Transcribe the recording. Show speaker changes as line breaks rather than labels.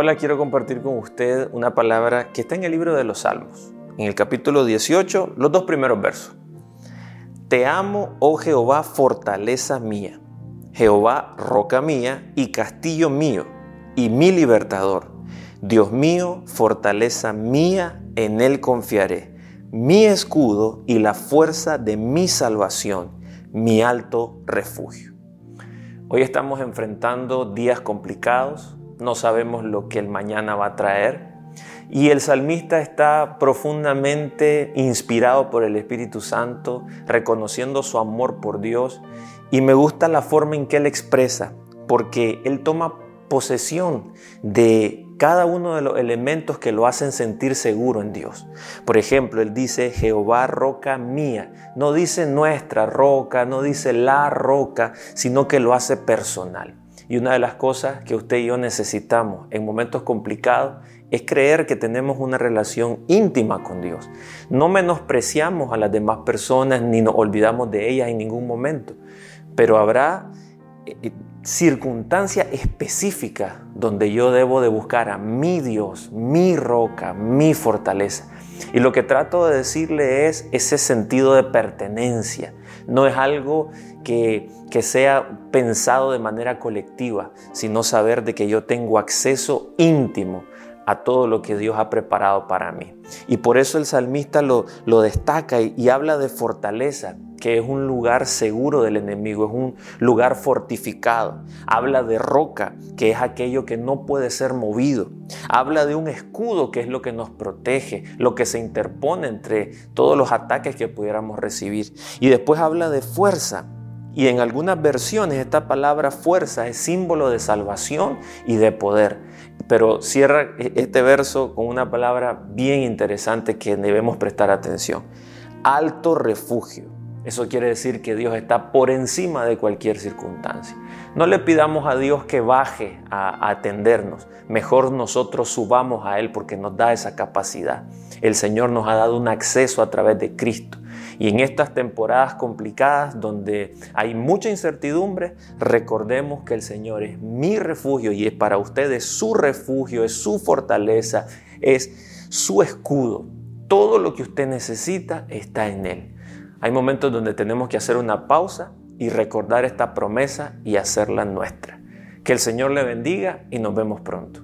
Hola, quiero compartir con usted una palabra que está en el libro de los Salmos, en el capítulo 18, los dos primeros versos. Te amo, oh Jehová, fortaleza mía, Jehová, roca mía y castillo mío, y mi libertador. Dios mío, fortaleza mía, en él confiaré, mi escudo y la fuerza de mi salvación, mi alto refugio. Hoy estamos enfrentando días complicados, no sabemos lo que el mañana va a traer. Y el salmista está profundamente inspirado por el Espíritu Santo, reconociendo su amor por Dios. Y me gusta la forma en que él expresa, porque él toma posesión de cada uno de los elementos que lo hacen sentir seguro en Dios. Por ejemplo, él dice, Jehová roca mía. No dice nuestra roca, no dice la roca, sino que lo hace personal. Y una de las cosas que usted y yo necesitamos en momentos complicados es creer que tenemos una relación íntima con Dios. No menospreciamos a las demás personas ni nos olvidamos de ellas en ningún momento, pero habrá eh, eh, circunstancia específica donde yo debo de buscar a mi Dios, mi roca, mi fortaleza. Y lo que trato de decirle es ese sentido de pertenencia. No es algo que, que sea pensado de manera colectiva, sino saber de que yo tengo acceso íntimo a todo lo que Dios ha preparado para mí. Y por eso el salmista lo, lo destaca y, y habla de fortaleza, que es un lugar seguro del enemigo, es un lugar fortificado. Habla de roca, que es aquello que no puede ser movido. Habla de un escudo, que es lo que nos protege, lo que se interpone entre todos los ataques que pudiéramos recibir. Y después habla de fuerza, y en algunas versiones esta palabra fuerza es símbolo de salvación y de poder. Pero cierra este verso con una palabra bien interesante que debemos prestar atención. Alto refugio. Eso quiere decir que Dios está por encima de cualquier circunstancia. No le pidamos a Dios que baje a, atendernos. Mejor nosotros subamos a Él porque nos da esa capacidad. El Señor nos ha dado un acceso a través de Cristo. Y en estas temporadas complicadas donde hay mucha incertidumbre, recordemos que el Señor es mi refugio y es para ustedes su refugio, es su fortaleza, es su escudo. Todo lo que usted necesita está en Él. Hay momentos donde tenemos que hacer una pausa y recordar esta promesa y hacerla nuestra. Que el Señor le bendiga y nos vemos pronto.